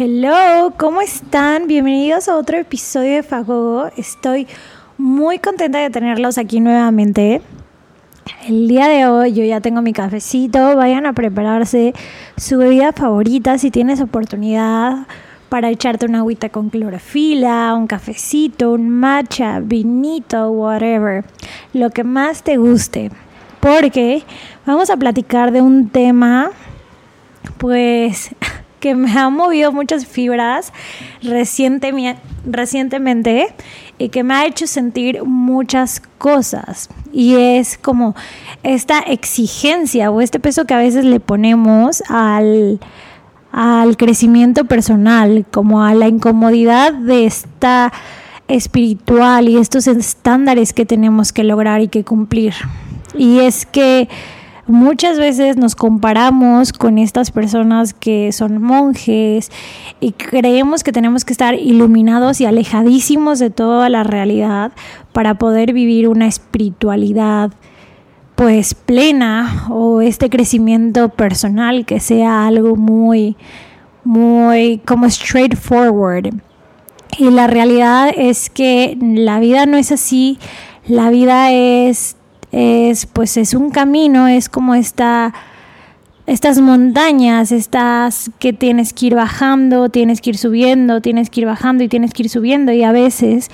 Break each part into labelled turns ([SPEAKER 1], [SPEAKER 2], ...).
[SPEAKER 1] Hello, ¿cómo están? Bienvenidos a otro episodio de Fagogo. Estoy muy contenta de tenerlos aquí nuevamente. El día de hoy yo ya tengo mi cafecito, vayan a prepararse su bebida favorita si tienes oportunidad para echarte una agüita con clorofila, un cafecito, un matcha, vinito, whatever, lo que más te guste, porque vamos a platicar de un tema pues que me ha movido muchas fibras recientemente y que me ha hecho sentir muchas cosas. Y es como esta exigencia o este peso que a veces le ponemos al, al crecimiento personal, como a la incomodidad de esta espiritual y estos estándares que tenemos que lograr y que cumplir. Y es que muchas veces nos comparamos con estas personas que son monjes y creemos que tenemos que estar iluminados y alejadísimos de toda la realidad para poder vivir una espiritualidad pues plena o este crecimiento personal que sea algo muy muy como straightforward. Y la realidad es que la vida no es así, la vida es es pues es un camino, es como esta estas montañas, estas que tienes que ir bajando, tienes que ir subiendo, tienes que ir bajando y tienes que ir subiendo y a veces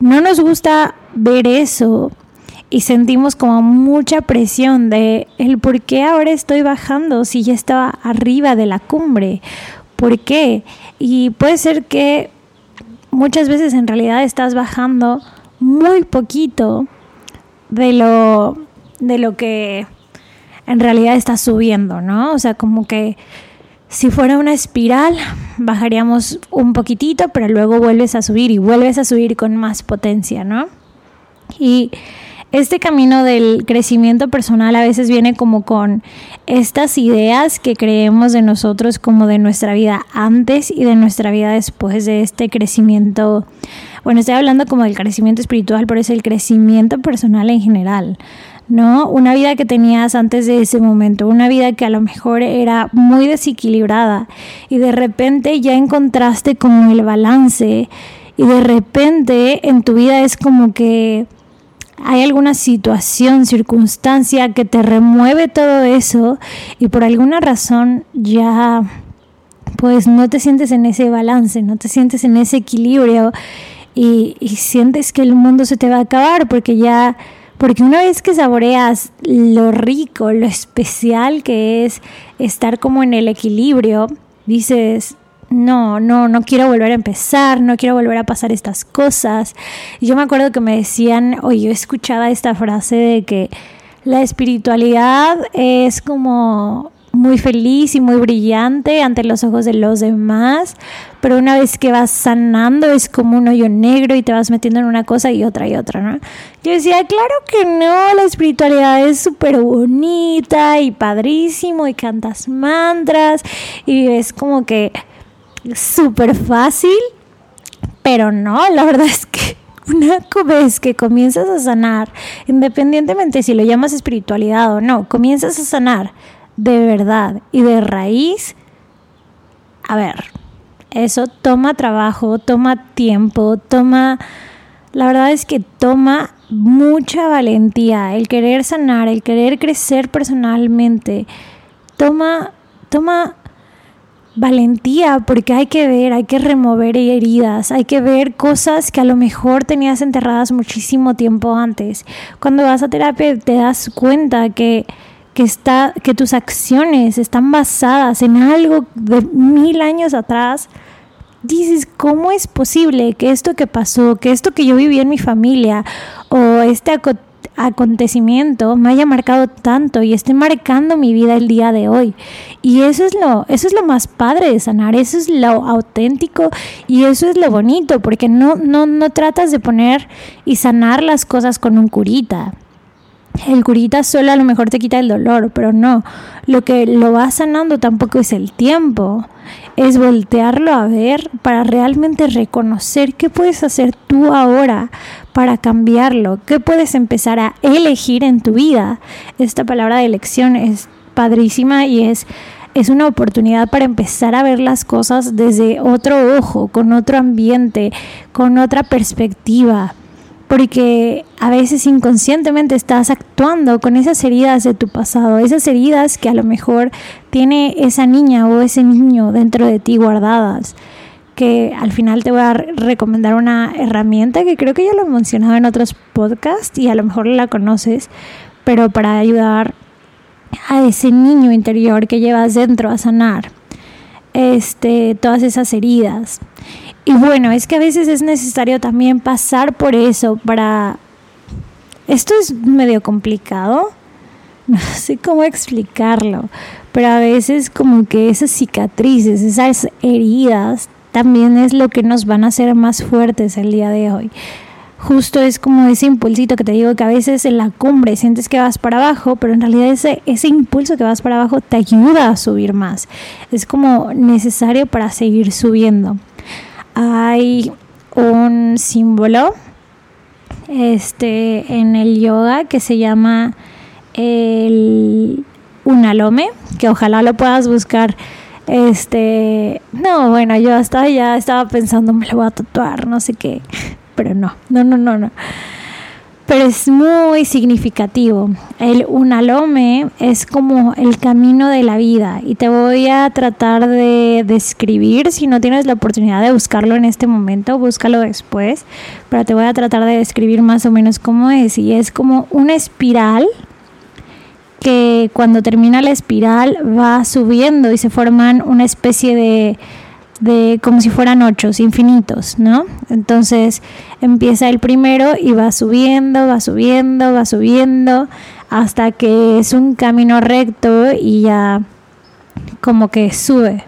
[SPEAKER 1] no nos gusta ver eso y sentimos como mucha presión de el por qué ahora estoy bajando si ya estaba arriba de la cumbre, ¿por qué? Y puede ser que muchas veces en realidad estás bajando muy poquito de lo, de lo que en realidad está subiendo, ¿no? O sea, como que si fuera una espiral, bajaríamos un poquitito, pero luego vuelves a subir y vuelves a subir con más potencia, ¿no? Y este camino del crecimiento personal a veces viene como con estas ideas que creemos de nosotros como de nuestra vida antes y de nuestra vida después de este crecimiento bueno, estoy hablando como del crecimiento espiritual, pero es el crecimiento personal en general. ¿no? Una vida que tenías antes de ese momento, una vida que a lo mejor era muy desequilibrada y de repente ya encontraste como el balance y de repente en tu vida es como que hay alguna situación, circunstancia que te remueve todo eso y por alguna razón ya pues no te sientes en ese balance, no te sientes en ese equilibrio y, sientes que el mundo se te va a acabar porque ya, porque una vez que saboreas lo rico, lo especial que es estar como en el equilibrio, dices, no, no, no quiero volver a empezar, no quiero volver a pasar estas cosas. Yo me acuerdo que me decían, o yo escuchaba esta frase de que la espiritualidad es como muy feliz y muy brillante ante los ojos de los demás, pero una vez que vas sanando es como un hoyo negro y te vas metiendo en una cosa y otra y otra, ¿no? Yo decía, claro que no, la espiritualidad es súper bonita y padrísimo y cantas mantras y es como que súper fácil, pero no, la verdad es que una vez que comienzas a sanar, independientemente si lo llamas espiritualidad o no, comienzas a sanar de verdad y de raíz, a ver, eso toma trabajo, toma tiempo, toma, la verdad es que toma mucha valentía, el querer sanar, el querer crecer personalmente, toma, toma valentía porque hay que ver, hay que remover heridas, hay que ver cosas que a lo mejor tenías enterradas muchísimo tiempo antes. Cuando vas a terapia te das cuenta que que, está, que tus acciones están basadas en algo de mil años atrás, dices, ¿cómo es posible que esto que pasó, que esto que yo viví en mi familia, o este acontecimiento me haya marcado tanto y esté marcando mi vida el día de hoy. Y eso es lo, eso es lo más padre de sanar, eso es lo auténtico y eso es lo bonito, porque no, no, no tratas de poner y sanar las cosas con un curita. El curita solo a lo mejor te quita el dolor, pero no. Lo que lo va sanando tampoco es el tiempo. Es voltearlo a ver para realmente reconocer qué puedes hacer tú ahora para cambiarlo, qué puedes empezar a elegir en tu vida. Esta palabra de elección es padrísima y es es una oportunidad para empezar a ver las cosas desde otro ojo, con otro ambiente, con otra perspectiva porque a veces inconscientemente estás actuando con esas heridas de tu pasado, esas heridas que a lo mejor tiene esa niña o ese niño dentro de ti guardadas. Que al final te voy a recomendar una herramienta que creo que ya lo he mencionado en otros podcasts y a lo mejor la conoces, pero para ayudar a ese niño interior que llevas dentro a sanar este, todas esas heridas. Y bueno, es que a veces es necesario también pasar por eso para... Esto es medio complicado, no sé cómo explicarlo, pero a veces como que esas cicatrices, esas heridas, también es lo que nos van a hacer más fuertes el día de hoy. Justo es como ese impulsito que te digo que a veces en la cumbre sientes que vas para abajo, pero en realidad ese, ese impulso que vas para abajo te ayuda a subir más. Es como necesario para seguir subiendo hay un símbolo este, en el yoga que se llama el unalome, que ojalá lo puedas buscar. Este, no, bueno, yo hasta ya estaba pensando, me lo voy a tatuar, no sé qué, pero no, no, no, no, no pero es muy significativo. El unalome es como el camino de la vida. Y te voy a tratar de describir, si no tienes la oportunidad de buscarlo en este momento, búscalo después, pero te voy a tratar de describir más o menos cómo es. Y es como una espiral que cuando termina la espiral va subiendo y se forman una especie de de como si fueran ochos infinitos, ¿no? Entonces empieza el primero y va subiendo, va subiendo, va subiendo hasta que es un camino recto y ya como que sube.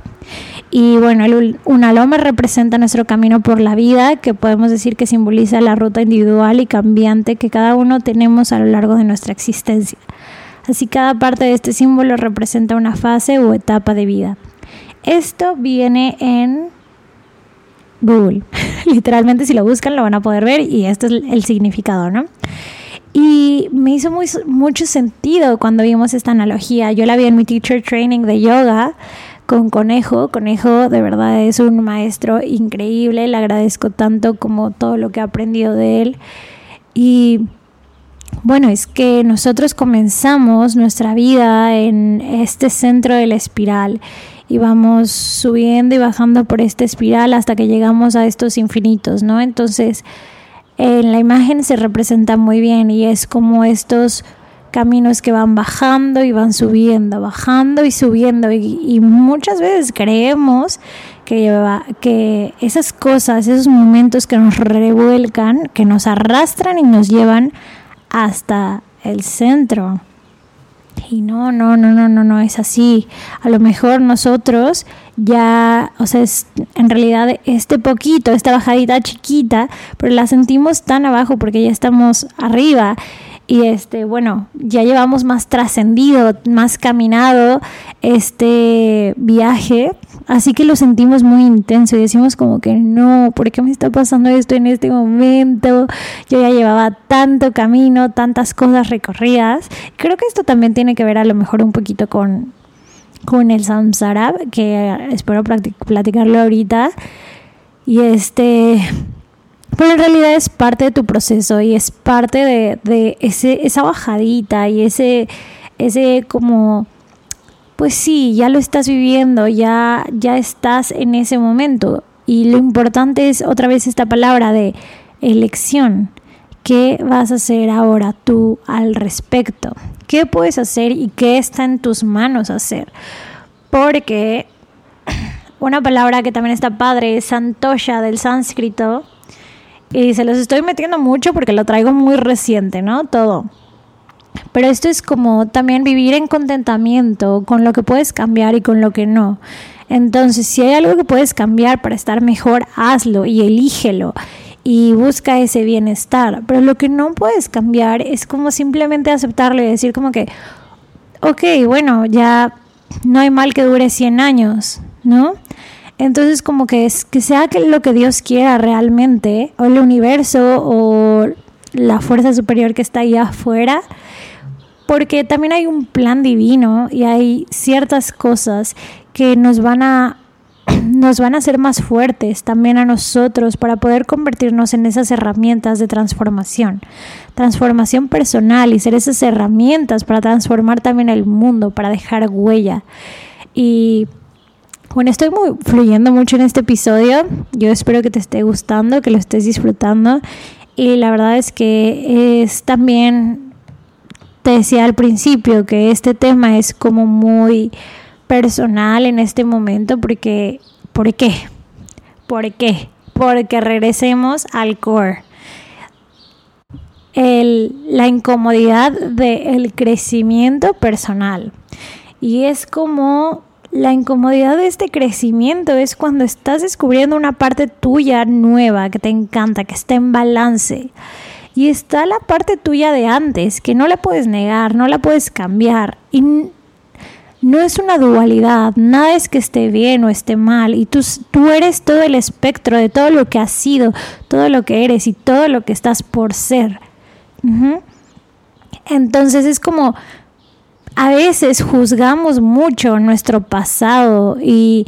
[SPEAKER 1] Y bueno, el unalome representa nuestro camino por la vida, que podemos decir que simboliza la ruta individual y cambiante que cada uno tenemos a lo largo de nuestra existencia. Así cada parte de este símbolo representa una fase o etapa de vida. Esto viene en Google. Literalmente si lo buscan lo van a poder ver y esto es el significado, ¿no? Y me hizo mucho sentido cuando vimos esta analogía. Yo la vi en mi teacher training de yoga con Conejo. Conejo de verdad es un maestro increíble. Le agradezco tanto como todo lo que he aprendido de él. Y bueno, es que nosotros comenzamos nuestra vida en este centro de la espiral y vamos subiendo y bajando por esta espiral hasta que llegamos a estos infinitos, ¿no? Entonces, en la imagen se representa muy bien y es como estos caminos que van bajando y van subiendo, bajando y subiendo y, muchas veces creemos que, que esas cosas, esos momentos que nos revuelcan, que nos arrastran y nos llevan hasta el centro. Y no, no, no, no, no, no es así. A lo mejor nosotros ya, o sea, es, en realidad este poquito, esta bajadita chiquita, pero la sentimos tan abajo porque ya estamos arriba y este bueno ya llevamos más trascendido más caminado este viaje así que lo sentimos muy intenso y decimos como que no ¿por qué me está pasando esto en este momento? yo ya llevaba tanto camino tantas cosas recorridas creo que esto también tiene que ver a lo mejor un poquito con con el samsara que espero platicarlo ahorita y este pero en realidad es parte de tu proceso y es parte de, ese, esa bajadita y ese, ese como, pues sí, ya lo estás viviendo, ya, ya estás en ese momento. Y lo importante es otra vez esta palabra de elección. ¿Qué vas a hacer ahora tú al respecto? ¿Qué puedes hacer y qué está en tus manos hacer? Porque una palabra que también está padre es santosha del sánscrito y se los estoy metiendo mucho porque lo traigo muy reciente, ¿no? Todo. Pero esto es como también vivir en contentamiento con lo que puedes cambiar y con lo que no. Entonces, si hay algo que puedes cambiar para estar mejor, hazlo y elígelo y busca ese bienestar. Pero lo que no puedes cambiar es como simplemente aceptarlo y decir como que, ok, bueno, ya no hay mal que dure 100 años, ¿no? Entonces como que es que sea lo que Dios quiera realmente, o el universo, o la fuerza superior que está allá afuera, porque también hay un plan divino y hay ciertas cosas que nos van a nos van a hacer más fuertes también a nosotros para poder convertirnos en esas herramientas de transformación, transformación personal y ser esas herramientas para transformar también el mundo, para dejar huella. Y bueno, estoy muy fluyendo mucho en este episodio. Yo espero que te esté gustando, que lo estés disfrutando. Y la verdad es que es también, te decía al principio, que este tema es como muy personal en este momento porque, ¿por qué? ¿Por qué? Porque regresemos al core. La incomodidad del crecimiento personal. Y es como la incomodidad de este crecimiento es cuando estás descubriendo una parte tuya nueva que te encanta, que está en balance. Y está la parte tuya de antes, que no la puedes negar, no la puedes cambiar. Y no es una dualidad, nada es que esté bien o esté mal. Y tú, tú eres todo el espectro de todo lo que has sido, todo lo que eres y todo lo que estás por ser. Entonces es como a veces juzgamos mucho nuestro pasado y,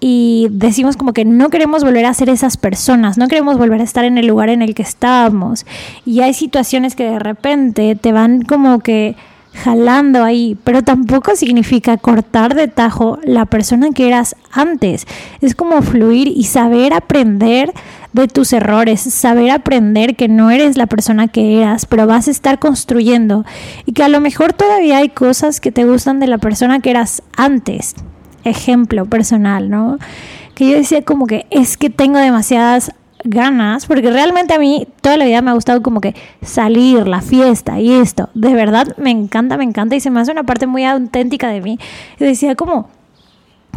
[SPEAKER 1] y decimos como que no queremos volver a ser esas personas, no queremos volver a estar en el lugar en el que estábamos. Y hay situaciones que de repente te van como que jalando ahí, pero tampoco significa cortar de tajo la persona que eras antes. Es como fluir y saber aprender de tus errores, saber aprender que no eres la persona que eras, pero vas a estar construyendo y que a lo mejor todavía hay cosas que te gustan de la persona que eras antes. Ejemplo personal, ¿no? Que yo decía como que es que tengo demasiadas ganas, porque realmente a mí toda la vida me ha gustado como que salir, la fiesta y esto. De verdad me encanta, me encanta y se me hace una parte muy auténtica de mí. Y decía como,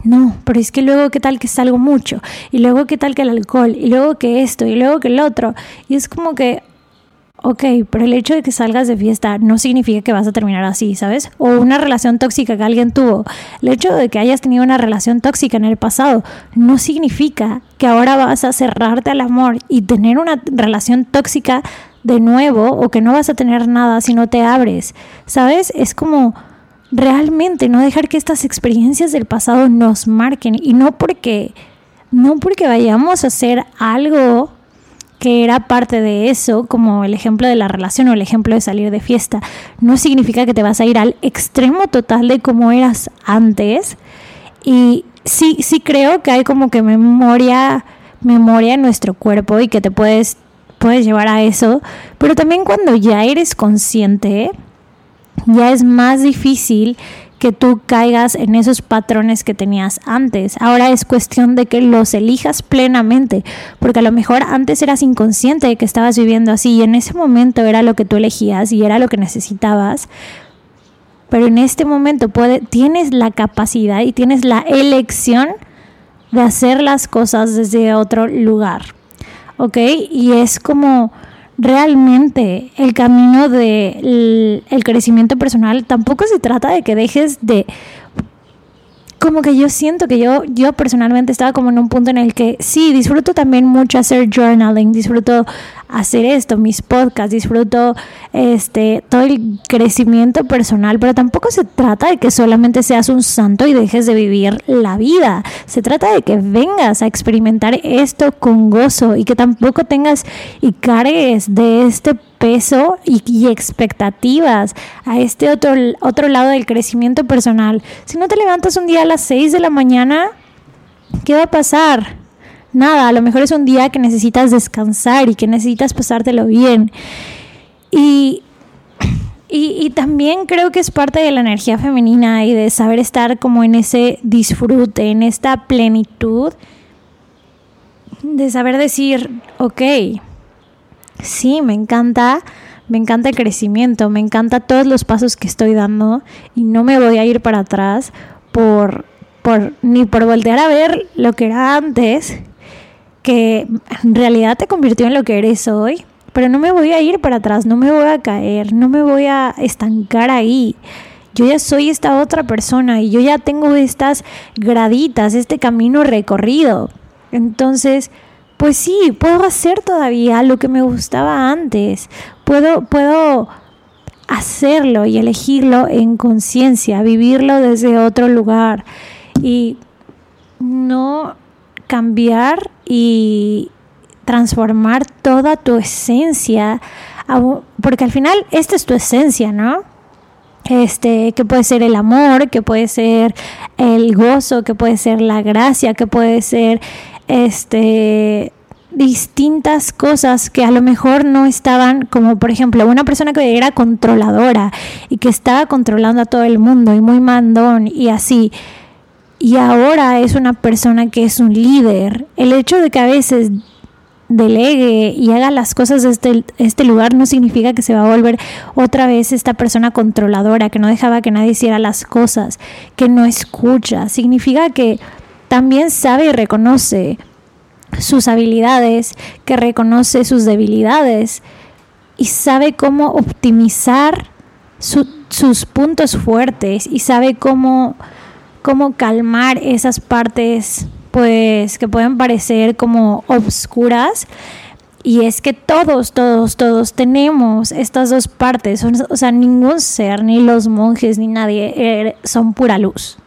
[SPEAKER 1] no, pero es que luego qué tal que salgo mucho, y luego qué tal que el alcohol, y luego que esto, y luego que el otro. Y es como que, ok, pero el hecho de que salgas de fiesta no significa que vas a terminar así, ¿sabes? O una relación tóxica que alguien tuvo. El hecho de que hayas tenido una relación tóxica en el pasado no significa que ahora vas a cerrarte al amor y tener una relación tóxica de nuevo o que no vas a tener nada si no te abres, ¿sabes? Es como realmente no dejar que estas experiencias del pasado nos marquen y no porque no porque vayamos a hacer algo que era parte de eso, como el ejemplo de la relación o el ejemplo de salir de fiesta, no significa que te vas a ir al extremo total de cómo eras antes. Y sí, sí creo que hay como que memoria, memoria en nuestro cuerpo y que te puedes, puedes llevar a eso. Pero también cuando ya eres consciente, ya es más difícil que tú caigas en esos patrones que tenías antes. Ahora es cuestión de que los elijas plenamente, porque a lo mejor antes eras inconsciente de que estabas viviendo así y en ese momento era lo que tú elegías y era lo que necesitabas. Pero en este momento puede, tienes la capacidad y tienes la elección de hacer las cosas desde otro lugar. ¿Ok? Y es como realmente el camino del el crecimiento personal tampoco se trata de que dejes de como que yo siento que yo, yo personalmente estaba como en un punto en el que sí, disfruto también mucho hacer journaling, disfruto hacer esto, mis podcasts, disfruto este todo el crecimiento personal, pero tampoco se trata de que solamente seas un santo y dejes de vivir la vida. Se trata de que vengas a experimentar esto con gozo y que tampoco tengas y cargues de este peso y, expectativas a este otro, otro lado del crecimiento personal. Si no te levantas un día a las 6 de la mañana, ¿qué va a pasar? Nada, a lo mejor es un día que necesitas descansar y que necesitas pasártelo bien. Y, y, y, también creo que es parte de la energía femenina y de saber estar como en ese disfrute, en esta plenitud, de saber decir, ok, sí, me encanta, me encanta el crecimiento, me encanta todos los pasos que estoy dando y no me voy a ir para atrás por, por ni por voltear a ver lo que era antes, que en realidad te convirtió en lo que eres hoy, pero no me voy a ir para atrás, no me voy a caer, no me voy a estancar ahí. Yo ya soy esta otra persona y yo ya tengo estas graditas, este camino recorrido. Entonces, pues sí, puedo hacer todavía lo que me gustaba antes. Puedo, puedo hacerlo y elegirlo en conciencia, vivirlo desde otro lugar y no cambiar y transformar toda tu esencia, porque al final esta es tu esencia, ¿no? Este, que puede ser el amor, que puede ser el gozo, que puede ser la gracia, que puede ser este distintas cosas que a lo mejor no estaban, como por ejemplo una persona que era controladora y que estaba controlando a todo el mundo y muy mandón y así. Y ahora es una persona que es un líder. El hecho de que a veces delegue y haga las cosas de este, este lugar no significa que se va a volver otra vez esta persona controladora, que no dejaba que nadie hiciera las cosas, que no escucha. Significa que también sabe y reconoce sus habilidades, que reconoce sus debilidades y sabe cómo optimizar sus puntos fuertes y sabe cómo, cómo calmar esas partes pues que pueden parecer como obscuras y es que todos, todos, todos tenemos estas dos partes. O sea, ningún ser, ni los monjes, ni nadie, eh, son pura luz.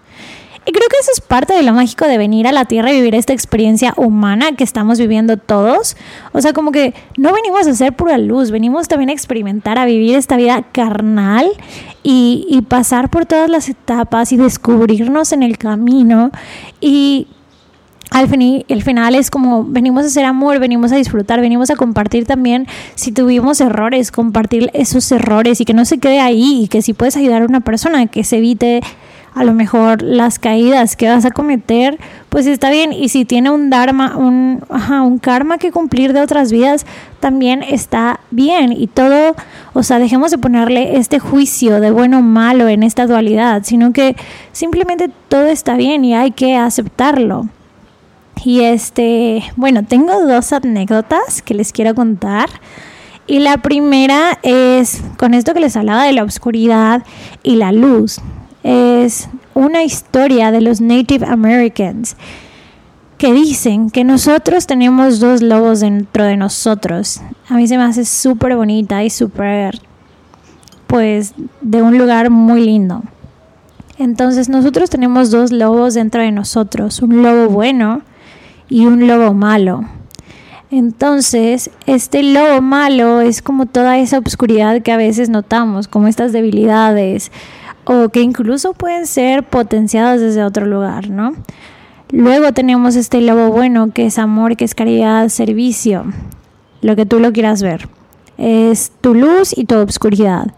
[SPEAKER 1] Y creo que eso es parte de lo mágico de venir a la Tierra y vivir esta experiencia humana que estamos viviendo todos. O sea, como que no venimos a ser pura luz, venimos también a experimentar, a vivir esta vida carnal y, y pasar por todas las etapas y descubrirnos en el camino. Y al fin, el final es como venimos a hacer amor, venimos a disfrutar, venimos a compartir también si tuvimos errores, compartir esos errores y que no se quede ahí y que si puedes ayudar a una persona que se evite a lo mejor las caídas que vas a cometer, pues está bien. Y si tiene un dharma, un, un karma que cumplir de otras vidas, también está bien. Y todo, o sea, dejemos de ponerle este juicio de bueno o malo en esta dualidad, sino que simplemente todo está bien y hay que aceptarlo. Y este, bueno, tengo dos anécdotas que les quiero contar. Y la primera es con esto que les hablaba de la oscuridad y la luz es una historia de los Native Americans que dicen que nosotros tenemos dos lobos dentro de nosotros. A mí se me hace súper bonita y súper, pues, de un lugar muy lindo. Entonces nosotros tenemos dos lobos dentro de nosotros, un lobo bueno y un lobo malo. Entonces, este lobo malo es como toda esa oscuridad que a veces notamos, como estas debilidades, o que incluso pueden ser potenciados desde otro lugar, ¿no? Luego tenemos este lobo bueno que es amor, que es caridad, servicio, lo que tú lo quieras ver. Es tu luz y tu obscuridad.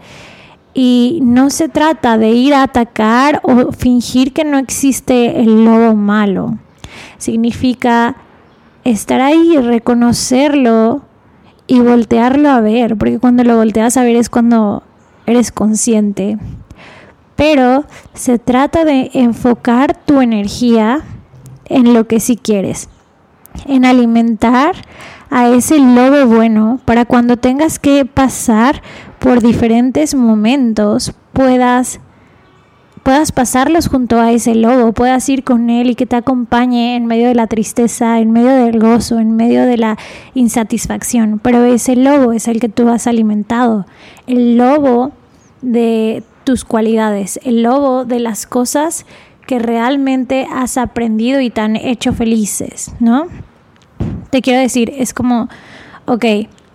[SPEAKER 1] Y no se trata de ir a atacar o fingir que no existe el lobo malo. Significa estar ahí, reconocerlo y voltearlo a ver, porque cuando lo volteas a ver es cuando eres consciente pero se trata de enfocar tu energía en lo que sí quieres, en alimentar a ese lobo bueno para cuando tengas que pasar por diferentes momentos puedas puedas pasarlos junto a ese lobo, puedas ir con él y que te acompañe en medio de la tristeza, en medio del gozo, en medio de la insatisfacción. Pero ese lobo es el que tú has alimentado. El lobo de tus cualidades, el lobo de las cosas que realmente has aprendido y te han hecho felices, ¿no? Te quiero decir, es como, ok,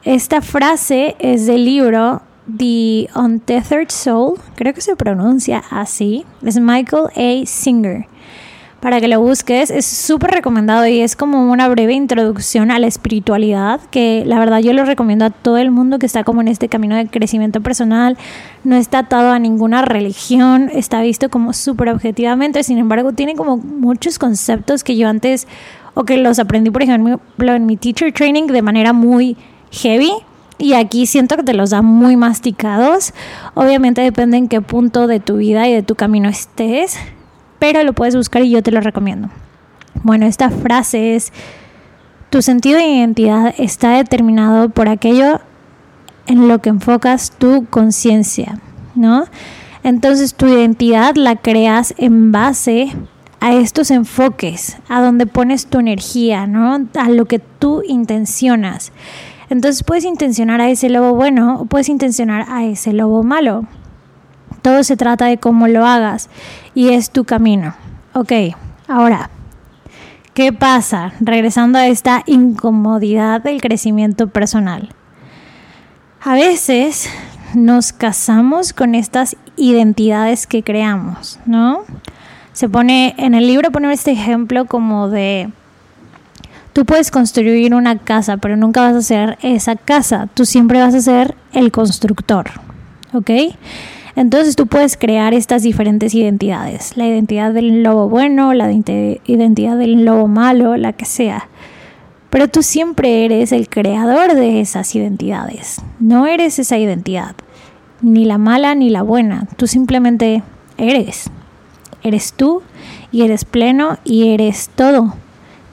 [SPEAKER 1] esta frase es del libro The Untethered Soul, creo que se pronuncia así, es Michael A. Singer para que lo busques. Es súper recomendado y es como una breve introducción a la espiritualidad, que la verdad yo lo recomiendo a todo el mundo que está como en este camino de crecimiento personal. No está atado a ninguna religión, está visto como súper objetivamente, sin embargo tiene como muchos conceptos que yo antes, o que los aprendí por ejemplo en mi teacher training de manera muy heavy y aquí siento que te los da muy masticados. Obviamente depende en qué punto de tu vida y de tu camino estés, pero lo puedes buscar y yo te lo recomiendo. Bueno, esta frase es, tu sentido de identidad está determinado por aquello en lo que enfocas tu conciencia, ¿no? Entonces tu identidad la creas en base a estos enfoques, a donde pones tu energía, ¿no? A lo que tú intencionas. Entonces puedes intencionar a ese lobo bueno o puedes intencionar a ese lobo malo. Todo se trata de cómo lo hagas y es tu camino. Ok, ahora, ¿qué pasa? Regresando a esta incomodidad del crecimiento personal. A veces nos casamos con estas identidades que creamos, ¿no? Se pone en el libro poner este ejemplo como de Tú puedes construir una casa, pero nunca vas a ser esa casa. Tú siempre vas a ser el constructor. ¿Ok? Entonces tú puedes crear estas diferentes identidades. La identidad del lobo bueno, la identidad del lobo malo, la que sea. Pero tú siempre eres el creador de esas identidades. No eres esa identidad. Ni la mala ni la buena. Tú simplemente eres. Eres tú y eres pleno y eres todo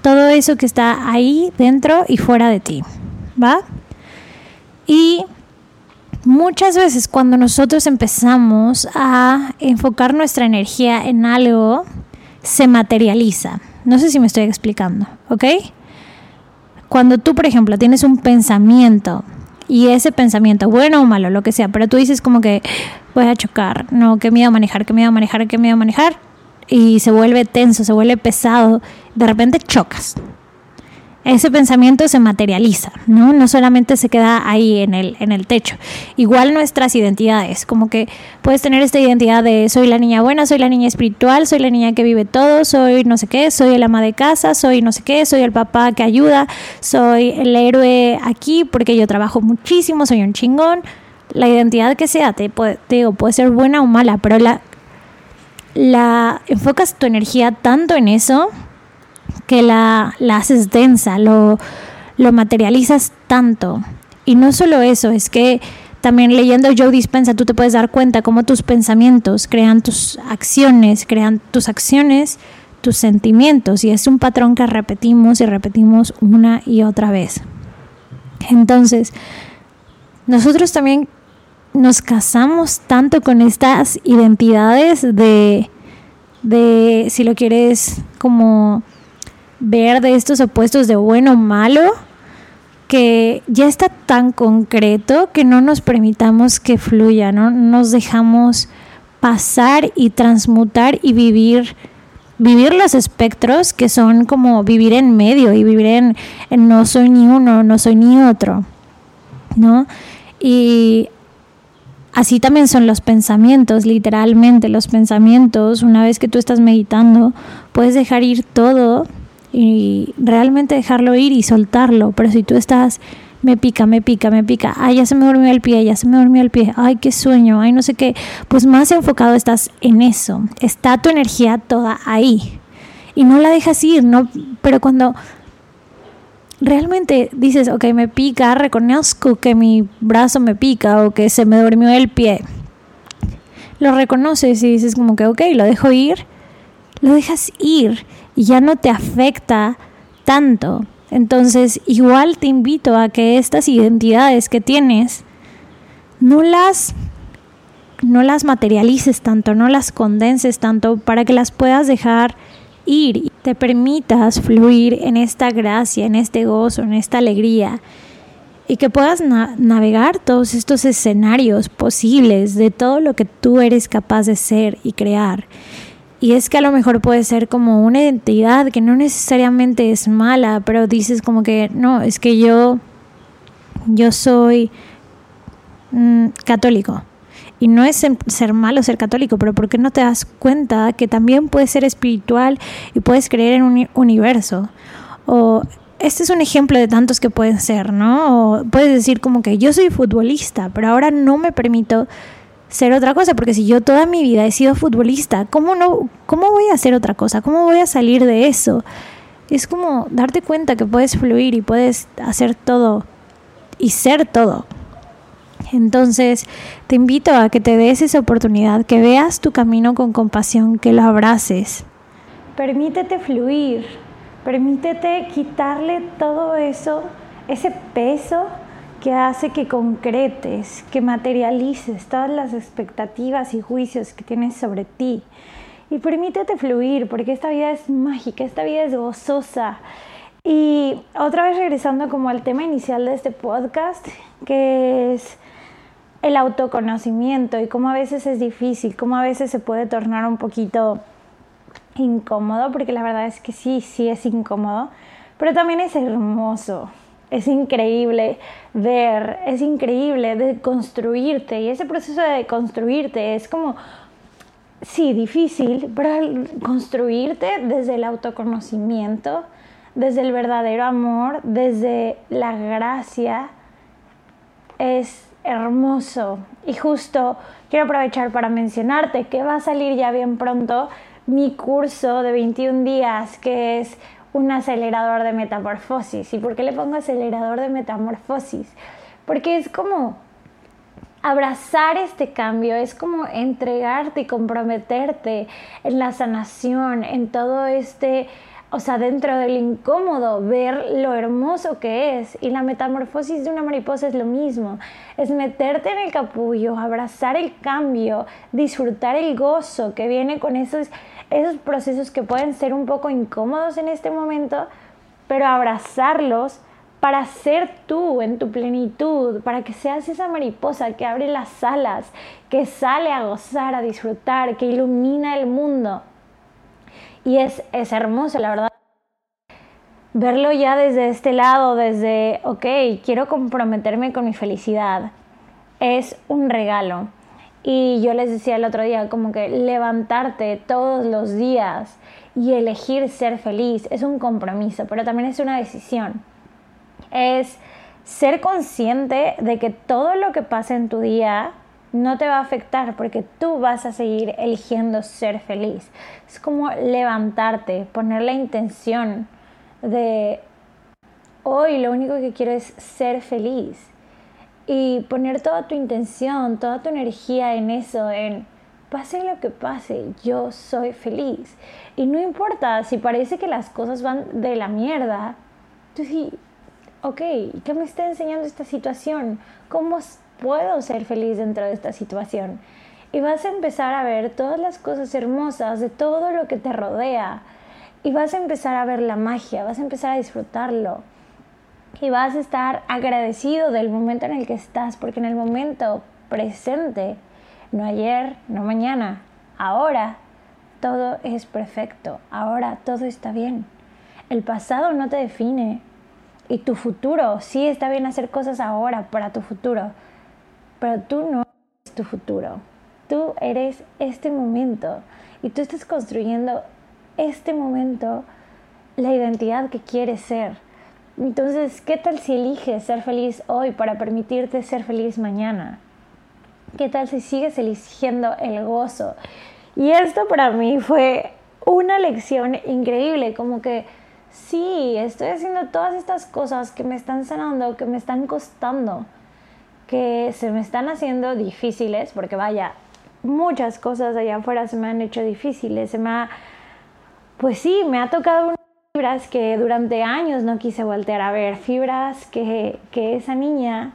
[SPEAKER 1] todo eso que está ahí dentro y fuera de ti, ¿va? Y muchas veces cuando nosotros empezamos a enfocar nuestra energía en algo, se materializa. No sé si me estoy explicando, ¿ok? Cuando tú, por ejemplo, tienes un pensamiento y ese pensamiento, bueno o malo, lo que sea, pero tú dices como que voy a chocar, no, que miedo manejar, que miedo manejar, que miedo manejar, y se vuelve tenso, se vuelve pesado, de repente chocas. Ese pensamiento se materializa, ¿no? No solamente se queda ahí en el, en el techo. Igual nuestras identidades, como que puedes tener esta identidad de soy la niña buena, soy la niña espiritual, soy la niña que vive todo, soy no sé qué, soy el ama de casa, soy no sé qué, soy el papá que ayuda, soy el héroe aquí porque yo trabajo muchísimo, soy un chingón. La identidad que sea, te, puede, te digo, puede ser buena o mala, pero la, la enfocas tu energía tanto en eso que la, la haces densa, lo, lo materializas tanto. Y no solo eso, es que también leyendo Joe Dispensa tú te puedes dar cuenta cómo tus pensamientos crean tus acciones, crean tus acciones, tus sentimientos. Y es un patrón que repetimos y repetimos una y otra vez. Entonces, nosotros también nos casamos tanto con estas identidades de, de si lo quieres como ver de estos opuestos de bueno o malo, que ya está tan concreto que no nos permitamos que fluya, no nos dejamos pasar y transmutar y vivir vivir los espectros que son como vivir en medio y vivir en, en no soy ni uno, no soy ni otro, ¿no? Y Así también son los pensamientos, literalmente los pensamientos, una vez que tú estás meditando, puedes dejar ir todo y realmente dejarlo ir y soltarlo, pero si tú estás, me pica, me pica, me pica, ay, ya se me durmió el pie, ya se me durmió el pie, ay, qué sueño, ay, no sé qué, pues más enfocado estás en eso, está tu energía toda ahí. Y no la dejas ir, no, pero cuando realmente dices, ok, me pica, reconozco que mi brazo me pica o que se me durmió el pie. Lo reconoces y dices como que, ok, lo dejo ir, lo dejas ir y ya no te afecta tanto. Entonces, igual te invito a que estas identidades que tienes no las no las materialices tanto, no las condenses tanto para que las puedas dejar ir y te permitas fluir en esta gracia, en este gozo, en esta alegría y que puedas navegar todos estos escenarios posibles de todo lo que tú eres capaz de ser y crear. Y es que a lo mejor puede ser como una identidad que no necesariamente es mala, pero dices como que no, es que yo yo soy mm, católico y no es ser malo ser católico, pero ¿por qué no te das cuenta que también puedes ser espiritual y puedes creer en un universo? O este es un ejemplo de tantos que pueden ser, ¿no? O puedes decir como que yo soy futbolista, pero ahora no me permito ser otra cosa, porque si yo toda mi vida he sido futbolista, ¿cómo no cómo voy a hacer otra cosa? ¿Cómo voy a salir de eso? Es como darte cuenta que puedes fluir y puedes hacer todo y ser todo Entonces, te invito a que te des esa oportunidad, que veas tu camino con compasión, que lo abraces. Permítete fluir, permítete quitarle todo eso, ese peso que hace que concretes, que materialices todas las expectativas y juicios que tienes sobre ti. Y permítete fluir, porque esta vida es mágica, esta vida es gozosa. Y otra vez regresando como al tema inicial de este podcast, que es el autoconocimiento y cómo a veces es difícil, cómo a veces se puede tornar un poquito incómodo, porque la verdad es que sí, sí es incómodo, pero también es hermoso, es increíble ver, es increíble de construirte y ese proceso de construirte es como, sí, difícil, pero construirte desde el autoconocimiento, desde el verdadero amor, desde la gracia, es hermoso. Y justo quiero aprovechar para mencionarte que va a salir ya bien pronto mi curso de 21 días, que es un acelerador de metamorfosis. ¿Y por qué le pongo acelerador de metamorfosis? Porque es como abrazar este cambio, es como entregarte y comprometerte en la sanación, en todo este o sea, dentro del incómodo, ver lo hermoso que es. Y la metamorfosis de una mariposa es lo mismo. Es meterte en el capullo, abrazar el cambio, disfrutar el gozo que viene con esos, esos procesos que pueden ser un poco incómodos en este momento, pero abrazarlos para ser tú en tu plenitud, para que seas esa mariposa que abre las alas, que sale a gozar, a disfrutar, que ilumina el mundo. Y es, es hermoso, la verdad. Verlo ya desde este lado, desde, ok, quiero comprometerme con mi felicidad, es un regalo. Y yo les decía el otro día, como que levantarte todos los días y elegir ser feliz es un compromiso, pero también es una decisión. Es ser consciente de que todo lo que pasa en tu día no te va a afectar porque tú vas a seguir eligiendo ser feliz. Es como levantarte, poner la intención de hoy lo único que quiero es ser feliz y poner toda tu intención, toda tu energía en eso, en pase lo que pase, yo soy feliz. Y no importa si parece que las cosas van de la mierda, tú sí, ok, ¿qué me está enseñando esta situación? ¿Cómo puedo ser feliz dentro de esta situación. Y vas a empezar a ver todas las cosas hermosas de todo lo que te rodea. Y vas a empezar a ver la magia, vas a empezar a disfrutarlo. Y vas a estar agradecido del momento en el que estás, porque en el momento presente, no ayer, no mañana, ahora, todo es perfecto, ahora todo está bien. El pasado no te define y tu futuro, sí está bien hacer cosas ahora para tu futuro, pero tú no eres tu futuro. Tú eres este momento y tú estás construyendo este momento la identidad que quieres ser. Entonces, ¿qué tal si eliges ser feliz hoy para permitirte ser feliz mañana? ¿Qué tal si sigues eligiendo el gozo? Y esto para mí fue una lección increíble, como que sí, estoy haciendo todas estas cosas que me están sanando, que me están costando, que se me están haciendo difíciles, porque vaya, muchas cosas allá afuera se me han hecho difíciles, se me ha, pues sí, me ha tocado unas fibras que durante años no quise voltear a ver, fibras que, que esa niña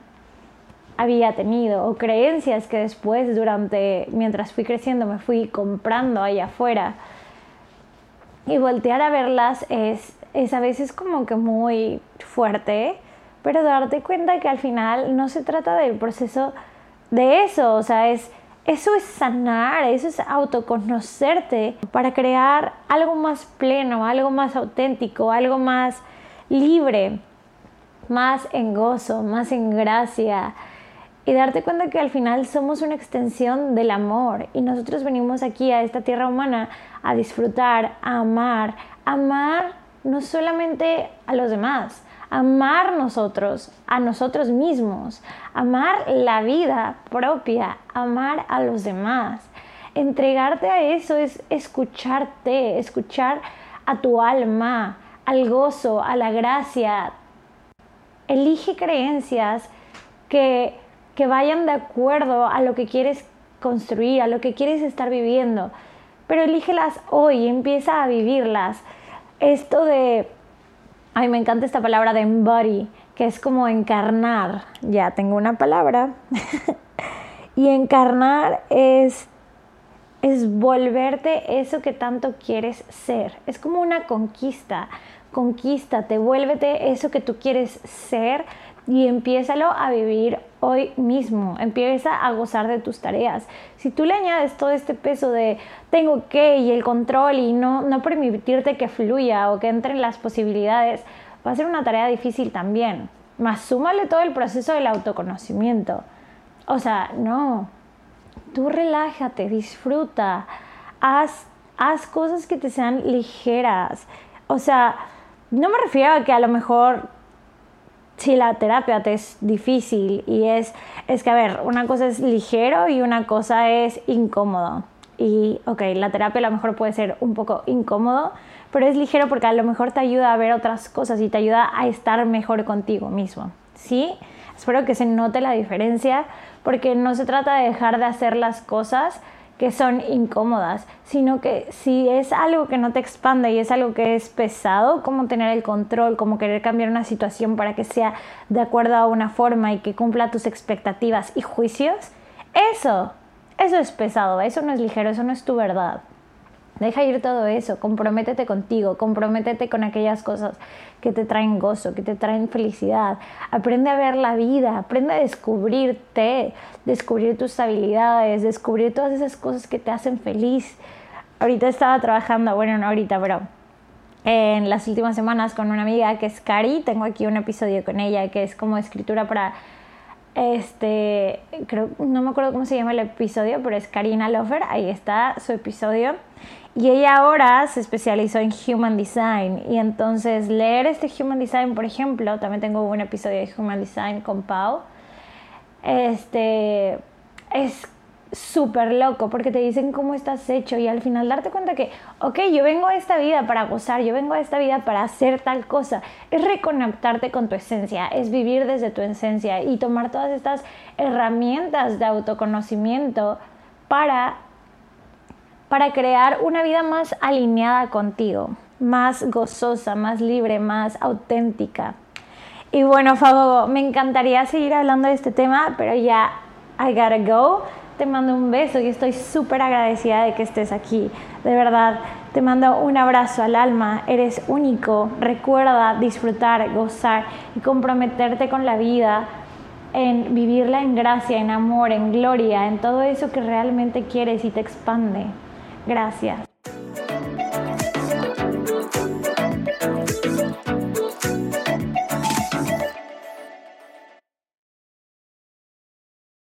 [SPEAKER 1] había tenido o creencias que después durante mientras fui creciendo me fui comprando allá afuera. Y voltear a verlas es, es a veces como que muy fuerte pero darte cuenta que al final no se trata del proceso de eso, o sea, es, eso es sanar, eso es autoconocerte para crear algo más pleno, algo más auténtico, algo más libre, más en gozo, más en gracia. Y darte cuenta que al final somos una extensión del amor y nosotros venimos aquí a esta tierra humana a disfrutar, a amar, amar no solamente a los demás, amar nosotros, a nosotros mismos, amar la vida propia, amar a los demás. Entregarte a eso es escucharte, escuchar a tu alma, al gozo, a la gracia. Elige creencias que, que vayan de acuerdo a lo que quieres construir, a lo que quieres estar viviendo. Pero elígelas hoy, empieza a vivirlas. Esto de, ay, me encanta esta palabra de embody, que es como encarnar. Ya tengo una palabra. y encarnar es es volverte eso que tanto quieres ser. Es como una conquista. Conquístate, vuélvete eso que tú quieres ser y empiézalo a vivir hoy mismo. Empieza a gozar de tus tareas. Si tú le añades todo este peso de tengo que y el control y no, no permitirte que fluya o que entren las posibilidades, va a ser una tarea difícil también. Más súmale todo el proceso del autoconocimiento. O sea, no, tú relájate, disfruta, haz, haz cosas que te sean ligeras. O sea, no me refiero a que a lo mejor si la terapia te es difícil y es, es que, a ver, una cosa es ligero y una cosa es incómodo. Y, ok, la terapia a lo mejor puede ser un poco incómodo, pero es ligero porque a lo mejor te ayuda a ver otras cosas y te ayuda a estar mejor contigo mismo. ¿Sí? Espero que se note la diferencia porque no se trata de dejar de hacer las cosas que son incómodas, sino que si es algo que no te expande y es algo que es pesado, como tener el control, como querer cambiar una situación para que sea de acuerdo a una forma y que cumpla tus expectativas y juicios, eso, eso es pesado, eso no es ligero, eso no es tu verdad. Deja ir todo eso, comprométete contigo, comprométete con aquellas cosas que te traen gozo, que te traen felicidad. Aprende a ver la vida, aprende a descubrirte, descubrir tus habilidades, descubrir todas esas cosas que te hacen feliz. Ahorita estaba trabajando, bueno, no ahorita, pero en las últimas semanas con una amiga que es Cari, tengo aquí un episodio con ella que es como escritura para este, creo, no me acuerdo cómo se llama el episodio, pero es Karina Lofer, ahí está su episodio. Y ella ahora se especializó en Human Design. Y entonces leer este Human Design, por ejemplo, también tengo un episodio de Human Design con Pau. Este es súper loco porque te dicen cómo estás hecho y al final darte cuenta que, ok, yo vengo a esta vida para gozar, yo vengo a esta vida para hacer tal cosa. Es reconectarte con tu esencia, es vivir desde tu esencia y tomar todas estas herramientas de autoconocimiento para para crear una vida más alineada contigo, más gozosa, más libre, más auténtica. Y bueno, Fago, me encantaría seguir hablando de este tema, pero ya I gotta go. Te mando un beso y estoy súper agradecida de que estés aquí. De verdad, te mando un abrazo al alma. Eres único. Recuerda disfrutar, gozar y comprometerte con la vida en vivirla en gracia, en amor, en gloria, en todo eso que realmente quieres y te expande. Gracias.